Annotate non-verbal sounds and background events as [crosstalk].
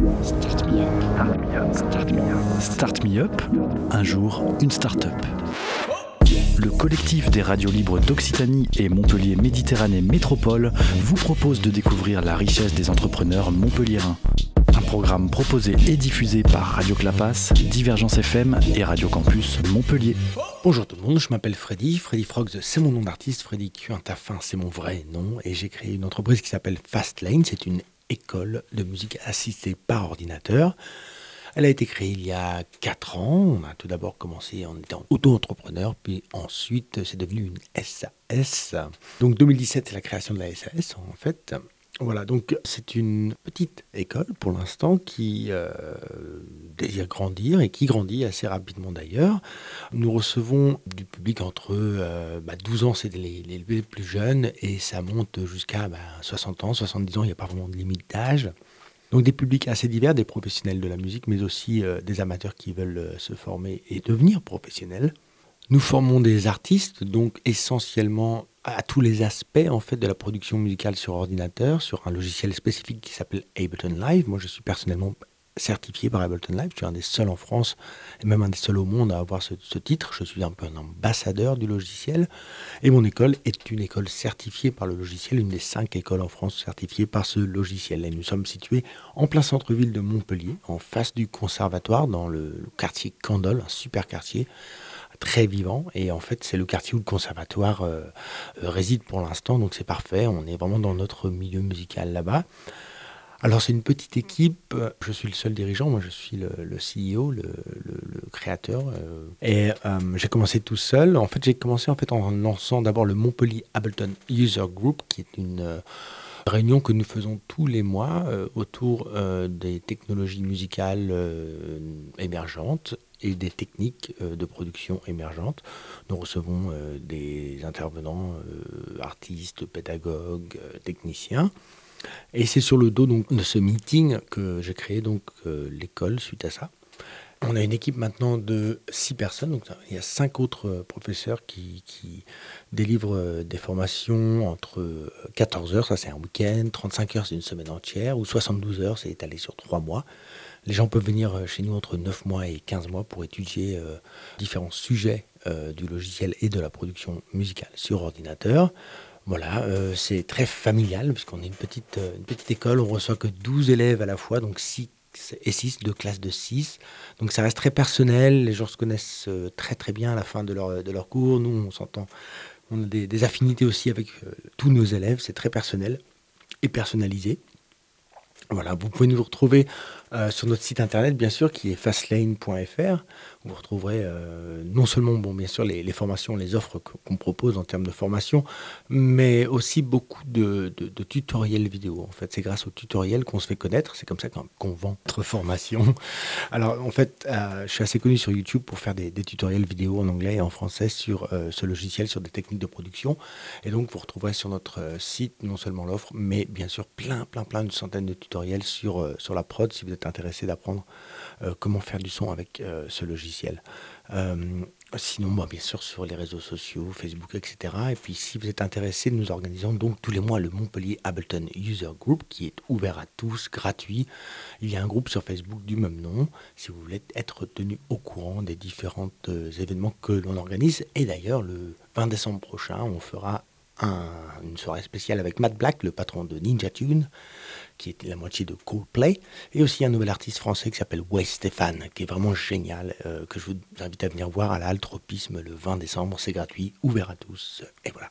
Start me up. Start me up. Start me up. Un jour, une start-up. Le collectif des radios libres d'Occitanie et Montpellier Méditerranée Métropole vous propose de découvrir la richesse des entrepreneurs montpelliérains. Un programme proposé et diffusé par Radio Clapas, Divergence FM et Radio Campus Montpellier. Bonjour tout le monde, je m'appelle Freddy. Freddy Frogs, c'est mon nom d'artiste. Freddy Quintafin, c'est mon vrai nom. Et j'ai créé une entreprise qui s'appelle Fastlane. C'est une école de musique assistée par ordinateur. Elle a été créée il y a 4 ans. On a tout d'abord commencé en étant auto-entrepreneur, puis ensuite c'est devenu une SAS. Donc 2017, c'est la création de la SAS en fait. Voilà, donc c'est une petite école pour l'instant qui euh, désire grandir et qui grandit assez rapidement d'ailleurs. Nous recevons du public entre 12 euh, bah, ans, c'est les, plus jeunes, et ça monte jusqu'à 60 bah, ans, 70 ans, il n'y a pas vraiment de limite d'âge. Donc des publics assez divers, des professionnels de la musique, mais aussi euh, des amateurs qui veulent se former et devenir professionnels. Nous formons des artistes, donc essentiellement à tous les aspects en fait de la production musicale sur ordinateur, sur un logiciel spécifique qui s'appelle Ableton Live. Moi, je suis personnellement certifié par Ableton Live. Je suis un des seuls en France et même un des seuls au monde à avoir ce, titre. Je suis un peu un ambassadeur du logiciel. Et mon école est une école certifiée par le logiciel, une des cinq écoles en France certifiées par ce logiciel. Et nous sommes situés en plein centre-ville de Montpellier, en face du conservatoire, dans le quartier Candol, un super quartier très vivant. Et en fait, c'est le quartier où le conservatoire euh, euh, réside pour l'instant. Donc c'est parfait. On est vraiment dans notre milieu musical là-bas. Alors c'est une petite équipe, je suis le seul dirigeant, moi je suis le, CEO, le, créateur. Euh, et j'ai commencé tout seul. En fait j'ai commencé en, fait, en lançant d'abord le Montpellier Ableton User Group, qui est une réunion que nous faisons tous les mois autour des technologies musicales émergentes et des techniques euh, de production émergentes. Nous recevons euh, des intervenants, euh, artistes, pédagogues, techniciens. Et c'est sur le dos donc, de ce meeting que j'ai créé donc l'école suite à ça. On a une équipe maintenant de six personnes. Il y a cinq autres professeurs qui, délivrent des formations entre 14 heures, ça c'est un week-end, 35 heures c'est une semaine entière, ou 72 heures c'est étalé sur trois mois. Les gens peuvent venir euh, chez nous entre 9 mois et 15 mois pour étudier euh, différents sujets euh, du logiciel et de la production musicale sur ordinateur. Voilà, c'est très familial puisqu'on est une petite, une petite école, on reçoit que 12 élèves à la fois, donc 6 et 6, deux classes de 6. Donc ça reste très personnel, les gens se connaissent très très bien à la fin de leur, cours. Nous, on s'entend, on a des, des, affinités aussi avec tous nos élèves, c'est très personnel et personnalisé. Voilà, vous pouvez nous retrouver euh, sur notre site internet, bien sûr, qui est fastlane.fr. Vous retrouverez euh, non seulement, bon, bien sûr, les, formations, les offres qu'on propose en termes de formation, mais aussi beaucoup de, tutoriels vidéo. En fait, c'est grâce aux tutoriels qu'on se fait connaître. C'est comme ça qu'on vend notre formation. [laughs] Alors, en fait, euh, je suis assez connu sur YouTube pour faire des, tutoriels vidéo en anglais et en français sur ce logiciel, sur des techniques de production. Et donc, vous retrouverez sur notre site non seulement l'offre, mais bien sûr plein, plein, plein, de centaines de tutoriels sur, sur la prod si vous êtes intéressé d'apprendre euh, comment faire du son avec euh, ce logiciel. Euh, sinon, moi, bien sûr, sur les réseaux sociaux, Facebook, etc. Et puis, si vous êtes intéressé, nous organisons donc tous les mois le Montpellier Ableton User Group qui est ouvert à tous, gratuit. Il y a un groupe sur Facebook du même nom si vous voulez être tenu au courant des différents événements que l'on organise. Et d'ailleurs, le 20 décembre prochain, on fera une soirée spéciale avec Matt Black, le patron de Ninja Tune, qui est la moitié de Coldplay, et aussi un nouvel artiste français qui s'appelle Wes Stéphane, qui est vraiment génial, euh, que je vous invite à venir voir à l'Altropisme le 20 décembre. C'est gratuit, ouvert à tous. Et voilà.